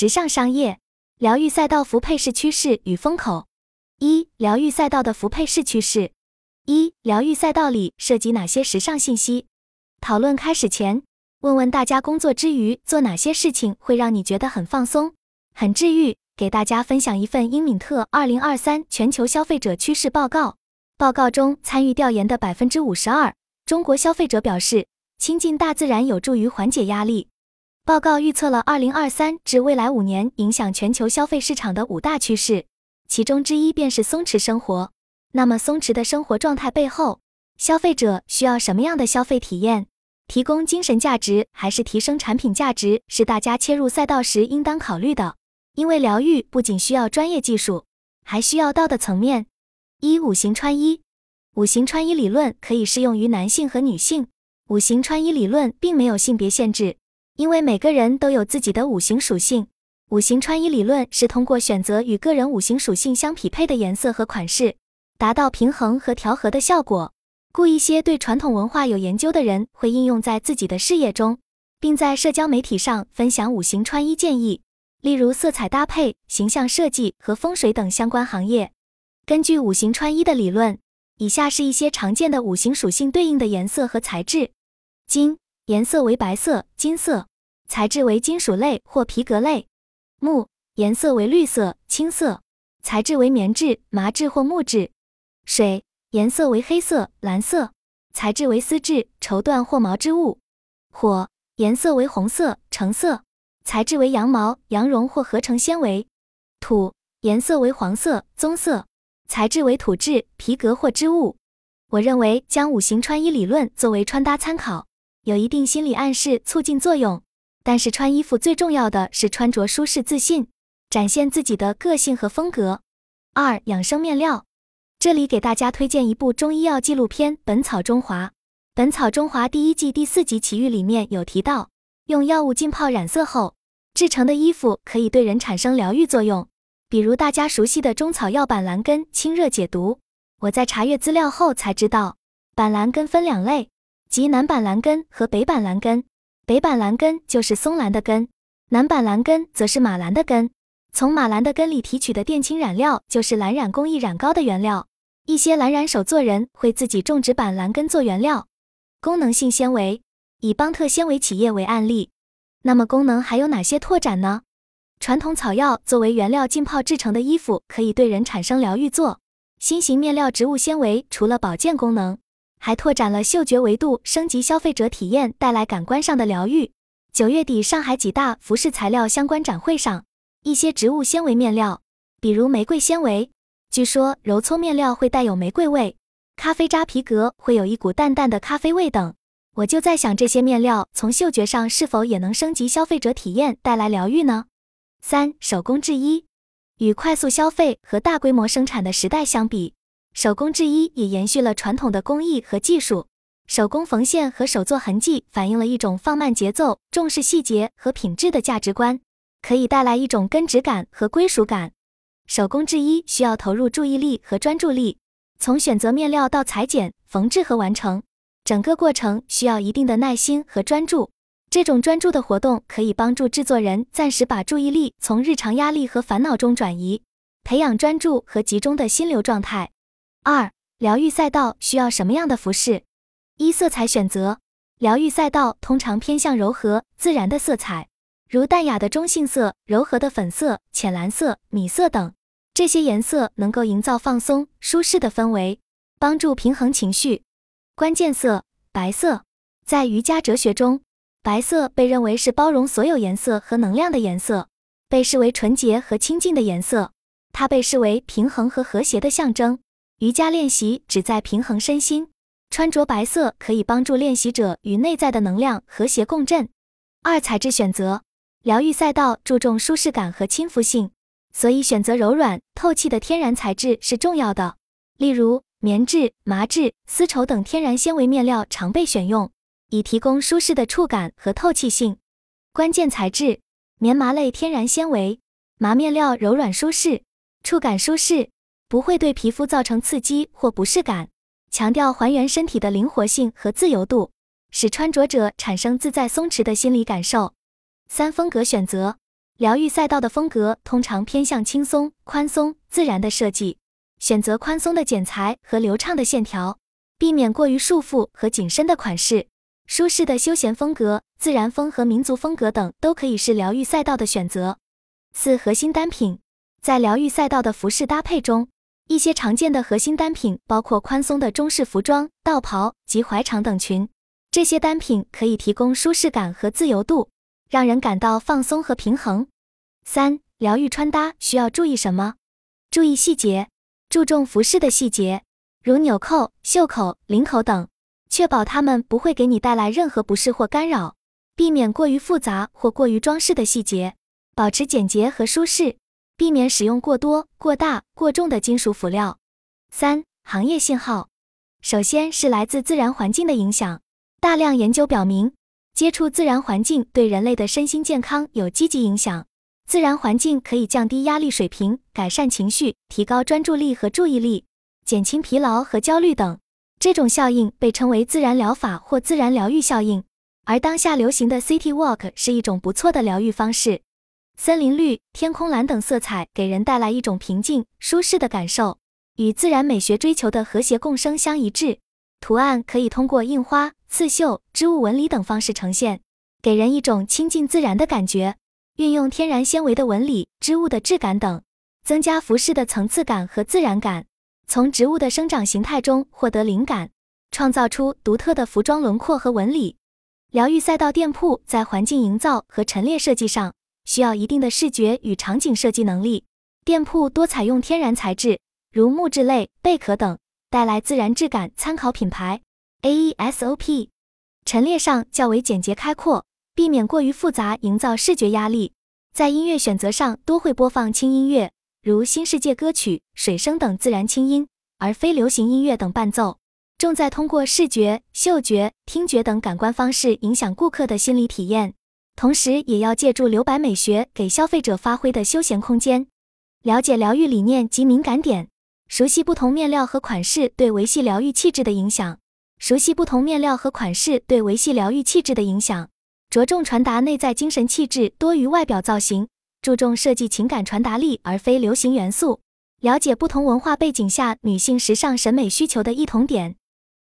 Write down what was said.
直上商业，疗愈赛道服配饰趋势与风口。一、疗愈赛道的服配饰趋势。一、疗愈赛道里涉及哪些时尚信息？讨论开始前，问问大家工作之余做哪些事情会让你觉得很放松、很治愈？给大家分享一份英敏特二零二三全球消费者趋势报告。报告中参与调研的百分之五十二中国消费者表示，亲近大自然有助于缓解压力。报告预测了二零二三至未来五年影响全球消费市场的五大趋势，其中之一便是松弛生活。那么，松弛的生活状态背后，消费者需要什么样的消费体验？提供精神价值还是提升产品价值，是大家切入赛道时应当考虑的。因为疗愈不仅需要专业技术，还需要道的层面。一、五行穿衣，五行穿衣理论可以适用于男性和女性。五行穿衣理论并没有性别限制，因为每个人都有自己的五行属性。五行穿衣理论是通过选择与个人五行属性相匹配的颜色和款式，达到平衡和调和的效果。故一些对传统文化有研究的人会应用在自己的事业中，并在社交媒体上分享五行穿衣建议。例如色彩搭配、形象设计和风水等相关行业。根据五行穿衣的理论，以下是一些常见的五行属性对应的颜色和材质：金，颜色为白色、金色，材质为金属类或皮革类；木，颜色为绿色、青色，材质为棉质、麻质或木质；水，颜色为黑色、蓝色，材质为丝质、绸缎或毛织物；火，颜色为红色、橙色。材质为羊毛、羊绒或合成纤维，土颜色为黄色、棕色，材质为土质、皮革或织物。我认为将五行穿衣理论作为穿搭参考，有一定心理暗示促进作用。但是穿衣服最重要的是穿着舒适、自信，展现自己的个性和风格。二、养生面料，这里给大家推荐一部中医药纪录片《本草中华》。《本草中华》第一季第四集奇遇里面有提到，用药物浸泡染色后。制成的衣服可以对人产生疗愈作用，比如大家熟悉的中草药板蓝根，清热解毒。我在查阅资料后才知道，板蓝根分两类，即南板蓝根和北板蓝根。北板蓝根就是松兰的根，南板蓝根则是马兰的根。从马兰的根里提取的靛青染料就是蓝染工艺染膏的原料。一些蓝染手作人会自己种植板蓝根做原料。功能性纤维，以邦特纤维企业为案例。那么功能还有哪些拓展呢？传统草药作为原料浸泡制成的衣服，可以对人产生疗愈作。新型面料植物纤维除了保健功能，还拓展了嗅觉维度，升级消费者体验，带来感官上的疗愈。九月底，上海几大服饰材料相关展会上，一些植物纤维面料，比如玫瑰纤维，据说揉搓面料会带有玫瑰味，咖啡渣皮革会有一股淡淡的咖啡味等。我就在想，这些面料从嗅觉上是否也能升级消费者体验，带来疗愈呢？三、手工制衣与快速消费和大规模生产的时代相比，手工制衣也延续了传统的工艺和技术。手工缝线和手作痕迹反映了一种放慢节奏、重视细节和品质的价值观，可以带来一种根植感和归属感。手工制衣需要投入注意力和专注力，从选择面料到裁剪、缝制和完成。整个过程需要一定的耐心和专注，这种专注的活动可以帮助制作人暂时把注意力从日常压力和烦恼中转移，培养专注和集中的心流状态。二、疗愈赛道需要什么样的服饰？一、色彩选择。疗愈赛道通常偏向柔和、自然的色彩，如淡雅的中性色、柔和的粉色、浅蓝色、米色等。这些颜色能够营造放松、舒适的氛围，帮助平衡情绪。关键色白色，在瑜伽哲学中，白色被认为是包容所有颜色和能量的颜色，被视为纯洁和清净的颜色。它被视为平衡和和谐的象征。瑜伽练习旨在平衡身心，穿着白色可以帮助练习者与内在的能量和谐共振。二材质选择，疗愈赛道注重舒适感和亲肤性，所以选择柔软透气的天然材质是重要的，例如。棉质、麻质、丝绸等天然纤维面料常被选用，以提供舒适的触感和透气性。关键材质：棉麻类天然纤维，麻面料柔软舒适，触感舒适，不会对皮肤造成刺激或不适感。强调还原身体的灵活性和自由度，使穿着者产生自在松弛的心理感受。三风格选择：疗愈赛道的风格通常偏向轻松、宽松、自然的设计，选择宽松的剪裁和流畅的线条，避免过于束缚和紧身的款式。舒适的休闲风格、自然风和民族风格等都可以是疗愈赛道的选择。四、核心单品在疗愈赛道的服饰搭配中，一些常见的核心单品包括宽松的中式服装、道袍及怀长等裙。这些单品可以提供舒适感和自由度，让人感到放松和平衡。三、疗愈穿搭需要注意什么？注意细节，注重服饰的细节，如纽扣、袖口、领口等，确保它们不会给你带来任何不适或干扰。避免过于复杂或过于装饰的细节，保持简洁和舒适，避免使用过多、过大、过重的金属辅料。三、行业信号，首先是来自自然环境的影响。大量研究表明，接触自然环境对人类的身心健康有积极影响。自然环境可以降低压力水平，改善情绪，提高专注力和注意力，减轻疲劳和焦虑等。这种效应被称为自然疗法或自然疗愈效应。而当下流行的 City Walk 是一种不错的疗愈方式。森林绿、天空蓝等色彩给人带来一种平静、舒适的感受，与自然美学追求的和谐共生相一致。图案可以通过印花、刺绣、织物纹理等方式呈现，给人一种亲近自然的感觉。运用天然纤维的纹理、织物的质感等，增加服饰的层次感和自然感。从植物的生长形态中获得灵感，创造出独特的服装轮廓和纹理。疗愈赛道店铺在环境营造和陈列设计上需要一定的视觉与场景设计能力。店铺多采用天然材质，如木质类、贝壳等。带来自然质感，参考品牌 AESOP。陈列上较为简洁开阔，避免过于复杂，营造视觉压力。在音乐选择上，多会播放轻音乐，如新世界歌曲、水声等自然轻音，而非流行音乐等伴奏。重在通过视觉、嗅觉、听觉等感官方式影响顾客的心理体验，同时也要借助留白美学给消费者发挥的休闲空间。了解疗愈理念及敏感点。熟悉不同面料和款式对维系疗愈气质的影响。熟悉不同面料和款式对维系疗愈气质的影响。着重传达内在精神气质多于外表造型，注重设计情感传达力而非流行元素。了解不同文化背景下女性时尚审美需求的异同点。